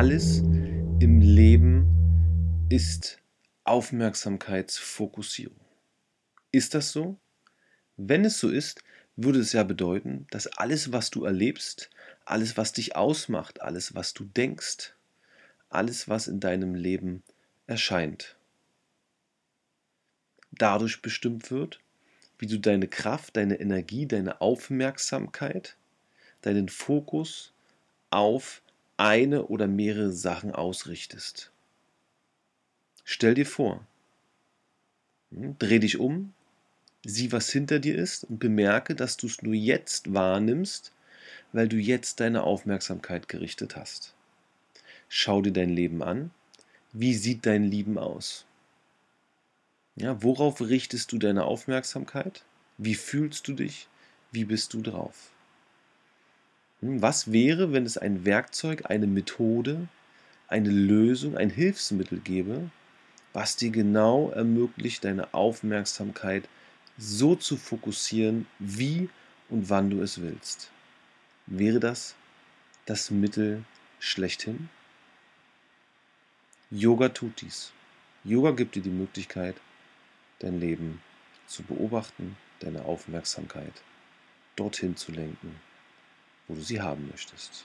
alles im Leben ist Aufmerksamkeitsfokussierung. Ist das so? Wenn es so ist, würde es ja bedeuten, dass alles, was du erlebst, alles, was dich ausmacht, alles, was du denkst, alles, was in deinem Leben erscheint, dadurch bestimmt wird, wie du deine Kraft, deine Energie, deine Aufmerksamkeit, deinen Fokus auf eine oder mehrere Sachen ausrichtest. Stell dir vor, hm, dreh dich um, sieh, was hinter dir ist und bemerke, dass du es nur jetzt wahrnimmst, weil du jetzt deine Aufmerksamkeit gerichtet hast. Schau dir dein Leben an. Wie sieht dein Leben aus? Ja, worauf richtest du deine Aufmerksamkeit? Wie fühlst du dich? Wie bist du drauf? Hm, was wäre, wenn es ein Werkzeug, eine Methode, eine Lösung, ein Hilfsmittel gäbe, was dir genau ermöglicht, deine Aufmerksamkeit so zu fokussieren, wie und wann du es willst? Wäre das das Mittel schlechthin? Yoga tut dies. Yoga gibt dir die Möglichkeit, dein Leben zu beobachten, deine Aufmerksamkeit dorthin zu lenken, wo du sie haben möchtest.